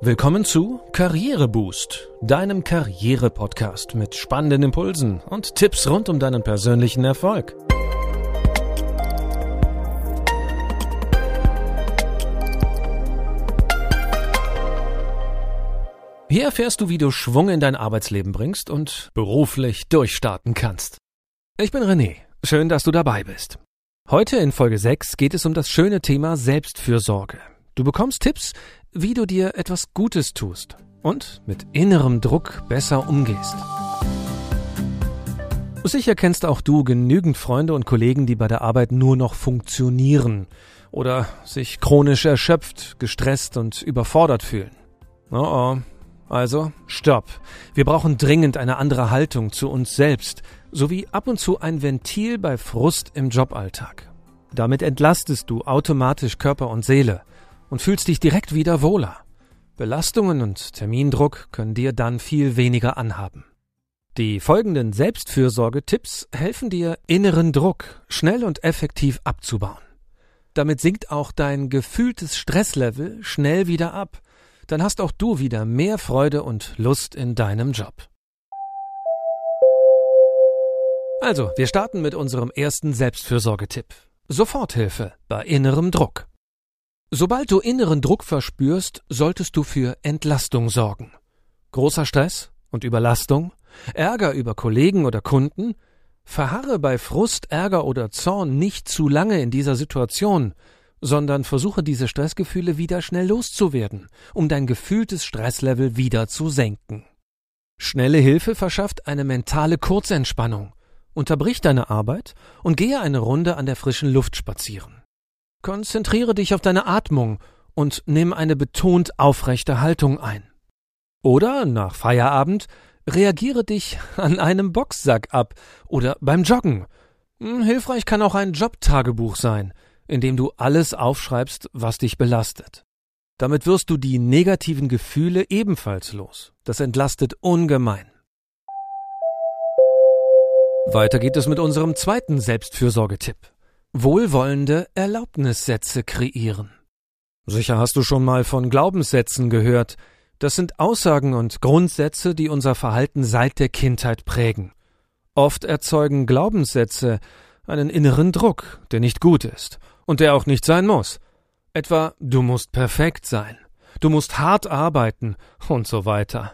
Willkommen zu Karriereboost, deinem Karriere-Podcast mit spannenden Impulsen und Tipps rund um deinen persönlichen Erfolg. Hier erfährst du, wie du Schwung in dein Arbeitsleben bringst und beruflich durchstarten kannst. Ich bin René. Schön, dass du dabei bist. Heute in Folge 6 geht es um das schöne Thema Selbstfürsorge. Du bekommst Tipps, wie du dir etwas Gutes tust und mit innerem Druck besser umgehst. Sicher kennst auch du genügend Freunde und Kollegen, die bei der Arbeit nur noch funktionieren oder sich chronisch erschöpft, gestresst und überfordert fühlen. Oh oh. Also, stopp. Wir brauchen dringend eine andere Haltung zu uns selbst, sowie ab und zu ein Ventil bei Frust im Joballtag. Damit entlastest du automatisch Körper und Seele und fühlst dich direkt wieder wohler. Belastungen und Termindruck können dir dann viel weniger anhaben. Die folgenden Selbstfürsorge-Tipps helfen dir, inneren Druck schnell und effektiv abzubauen. Damit sinkt auch dein gefühltes Stresslevel schnell wieder ab. Dann hast auch du wieder mehr Freude und Lust in deinem Job. Also, wir starten mit unserem ersten Selbstfürsorgetipp. Soforthilfe bei innerem Druck. Sobald du inneren Druck verspürst, solltest du für Entlastung sorgen. Großer Stress und Überlastung, Ärger über Kollegen oder Kunden, verharre bei Frust, Ärger oder Zorn nicht zu lange in dieser Situation, sondern versuche diese Stressgefühle wieder schnell loszuwerden, um dein gefühltes Stresslevel wieder zu senken. Schnelle Hilfe verschafft eine mentale Kurzentspannung. Unterbrich deine Arbeit und gehe eine Runde an der frischen Luft spazieren. Konzentriere dich auf deine Atmung und nimm eine betont aufrechte Haltung ein. Oder nach Feierabend reagiere dich an einem Boxsack ab oder beim Joggen. Hm, hilfreich kann auch ein Jobtagebuch sein, in dem du alles aufschreibst, was dich belastet. Damit wirst du die negativen Gefühle ebenfalls los. Das entlastet ungemein. Weiter geht es mit unserem zweiten Selbstfürsorgetipp. Wohlwollende Erlaubnissätze kreieren. Sicher hast du schon mal von Glaubenssätzen gehört. Das sind Aussagen und Grundsätze, die unser Verhalten seit der Kindheit prägen. Oft erzeugen Glaubenssätze einen inneren Druck, der nicht gut ist und der auch nicht sein muss. Etwa du musst perfekt sein, du musst hart arbeiten und so weiter.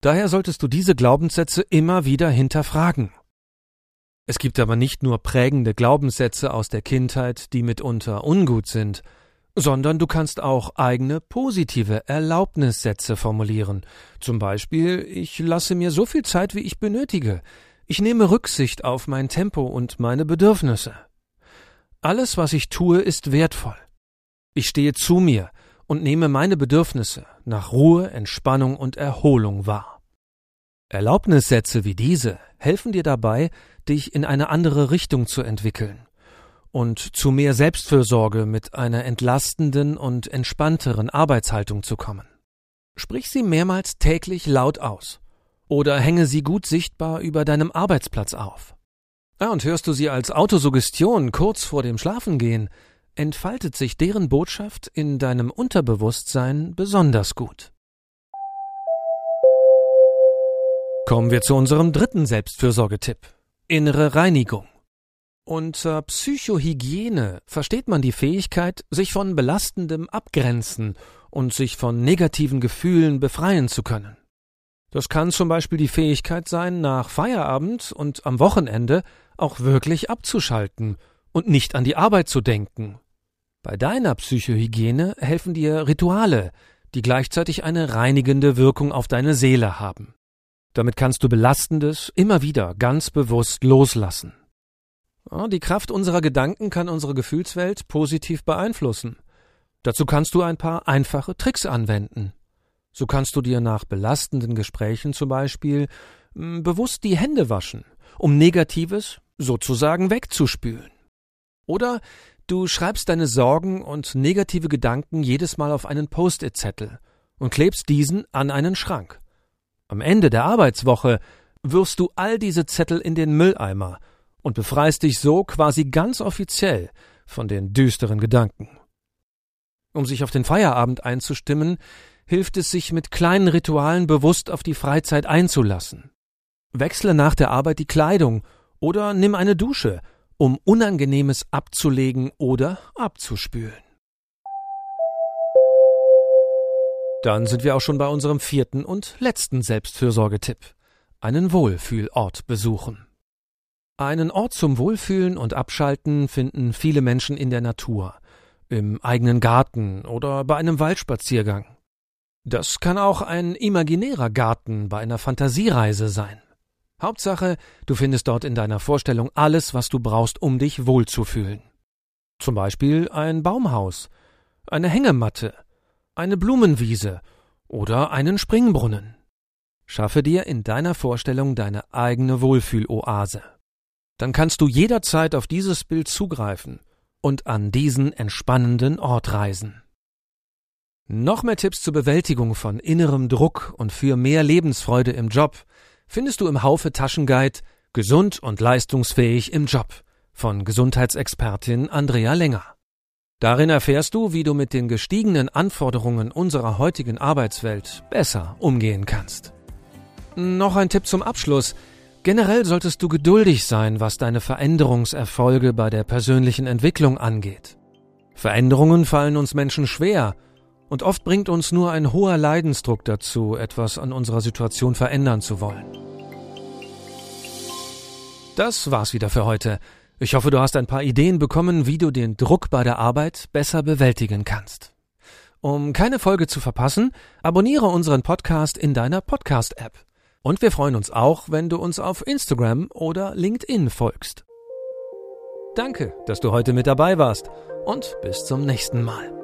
Daher solltest du diese Glaubenssätze immer wieder hinterfragen es gibt aber nicht nur prägende Glaubenssätze aus der Kindheit, die mitunter ungut sind, sondern du kannst auch eigene positive Erlaubnissätze formulieren. Zum Beispiel, ich lasse mir so viel Zeit, wie ich benötige. Ich nehme Rücksicht auf mein Tempo und meine Bedürfnisse. Alles, was ich tue, ist wertvoll. Ich stehe zu mir und nehme meine Bedürfnisse nach Ruhe, Entspannung und Erholung wahr. Erlaubnissätze wie diese helfen dir dabei, dich in eine andere Richtung zu entwickeln und zu mehr Selbstfürsorge mit einer entlastenden und entspannteren Arbeitshaltung zu kommen. Sprich sie mehrmals täglich laut aus oder hänge sie gut sichtbar über deinem Arbeitsplatz auf. Ah, und hörst du sie als Autosuggestion kurz vor dem Schlafengehen, entfaltet sich deren Botschaft in deinem Unterbewusstsein besonders gut. Kommen wir zu unserem dritten Selbstfürsorgetipp. Innere Reinigung. Unter Psychohygiene versteht man die Fähigkeit, sich von belastendem abgrenzen und sich von negativen Gefühlen befreien zu können. Das kann zum Beispiel die Fähigkeit sein, nach Feierabend und am Wochenende auch wirklich abzuschalten und nicht an die Arbeit zu denken. Bei deiner Psychohygiene helfen dir Rituale, die gleichzeitig eine reinigende Wirkung auf deine Seele haben. Damit kannst du Belastendes immer wieder ganz bewusst loslassen. Die Kraft unserer Gedanken kann unsere Gefühlswelt positiv beeinflussen. Dazu kannst du ein paar einfache Tricks anwenden. So kannst du dir nach belastenden Gesprächen zum Beispiel bewusst die Hände waschen, um Negatives sozusagen wegzuspülen. Oder du schreibst deine Sorgen und negative Gedanken jedes Mal auf einen Post-it-Zettel und klebst diesen an einen Schrank. Am Ende der Arbeitswoche wirfst du all diese Zettel in den Mülleimer und befreist dich so quasi ganz offiziell von den düsteren Gedanken. Um sich auf den Feierabend einzustimmen, hilft es sich mit kleinen Ritualen bewusst auf die Freizeit einzulassen. Wechsle nach der Arbeit die Kleidung oder nimm eine Dusche, um Unangenehmes abzulegen oder abzuspülen. Dann sind wir auch schon bei unserem vierten und letzten Selbstfürsorgetipp. Einen Wohlfühlort besuchen. Einen Ort zum Wohlfühlen und Abschalten finden viele Menschen in der Natur, im eigenen Garten oder bei einem Waldspaziergang. Das kann auch ein imaginärer Garten bei einer Fantasiereise sein. Hauptsache, du findest dort in deiner Vorstellung alles, was du brauchst, um dich wohlzufühlen. Zum Beispiel ein Baumhaus, eine Hängematte, eine Blumenwiese oder einen Springbrunnen. Schaffe dir in deiner Vorstellung deine eigene Wohlfühloase. Dann kannst du jederzeit auf dieses Bild zugreifen und an diesen entspannenden Ort reisen. Noch mehr Tipps zur Bewältigung von innerem Druck und für mehr Lebensfreude im Job findest du im Haufe Taschenguide Gesund und leistungsfähig im Job von Gesundheitsexpertin Andrea Länger. Darin erfährst du, wie du mit den gestiegenen Anforderungen unserer heutigen Arbeitswelt besser umgehen kannst. Noch ein Tipp zum Abschluss. Generell solltest du geduldig sein, was deine Veränderungserfolge bei der persönlichen Entwicklung angeht. Veränderungen fallen uns Menschen schwer und oft bringt uns nur ein hoher Leidensdruck dazu, etwas an unserer Situation verändern zu wollen. Das war's wieder für heute. Ich hoffe, du hast ein paar Ideen bekommen, wie du den Druck bei der Arbeit besser bewältigen kannst. Um keine Folge zu verpassen, abonniere unseren Podcast in deiner Podcast-App. Und wir freuen uns auch, wenn du uns auf Instagram oder LinkedIn folgst. Danke, dass du heute mit dabei warst und bis zum nächsten Mal.